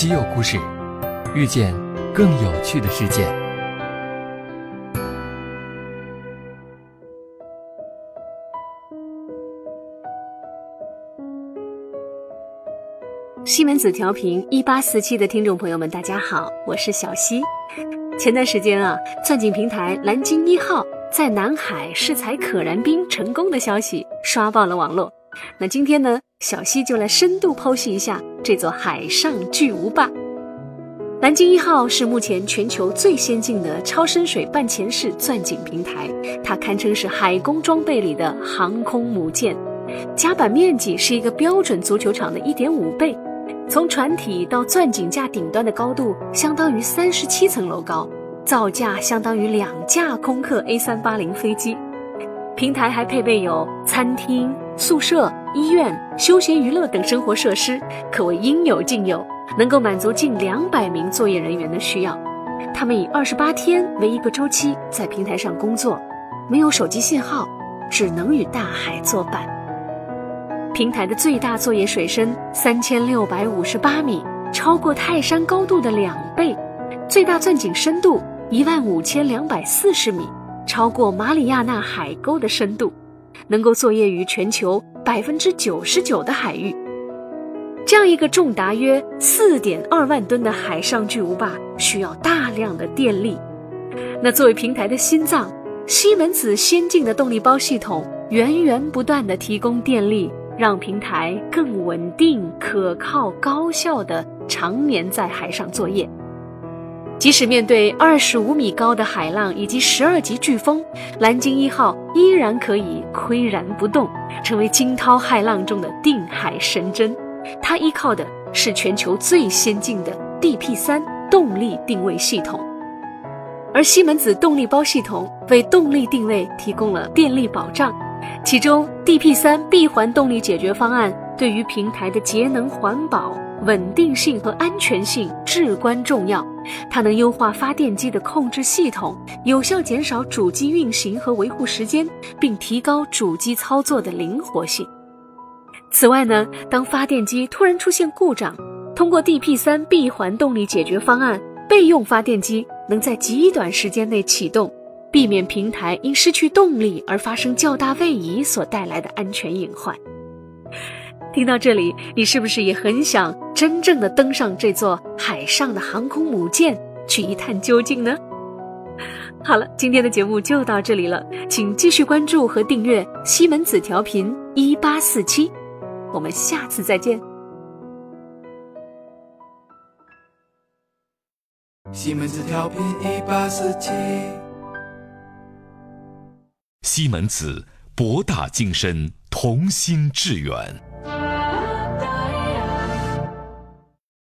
稀有故事，遇见更有趣的世界。西门子调频一八四七的听众朋友们，大家好，我是小溪。前段时间啊，钻井平台蓝鲸一号在南海试采可燃冰成功的消息刷爆了网络。那今天呢，小溪就来深度剖析一下这座海上巨无霸。蓝鲸一号是目前全球最先进的超深水半潜式钻井平台，它堪称是海工装备里的航空母舰，甲板面积是一个标准足球场的一点五倍。从船体到钻井架顶端的高度相当于三十七层楼高，造价相当于两架空客 A 三八零飞机。平台还配备有餐厅、宿舍、医院、休闲娱乐等生活设施，可谓应有尽有，能够满足近两百名作业人员的需要。他们以二十八天为一个周期在平台上工作，没有手机信号，只能与大海作伴。平台的最大作业水深三千六百五十八米，超过泰山高度的两倍；最大钻井深度一万五千两百四十米，超过马里亚纳海沟的深度，能够作业于全球百分之九十九的海域。这样一个重达约四点二万吨的海上巨无霸，需要大量的电力。那作为平台的心脏，西门子先进的动力包系统源源不断的提供电力。让平台更稳定、可靠、高效的常年在海上作业。即使面对二十五米高的海浪以及十二级飓风，蓝鲸一号依然可以岿然不动，成为惊涛骇浪中的定海神针。它依靠的是全球最先进的 DP 三动力定位系统，而西门子动力包系统为动力定位提供了电力保障。其中，DP 三闭环动力解决方案对于平台的节能环保、稳定性和安全性至关重要。它能优化发电机的控制系统，有效减少主机运行和维护时间，并提高主机操作的灵活性。此外呢，当发电机突然出现故障，通过 DP 三闭环动力解决方案，备用发电机能在极短时间内启动。避免平台因失去动力而发生较大位移所带来的安全隐患。听到这里，你是不是也很想真正的登上这座海上的航空母舰去一探究竟呢？好了，今天的节目就到这里了，请继续关注和订阅西门子调频一八四七，我们下次再见。西门子调频一八四七。西门子，博大精深，同心致远。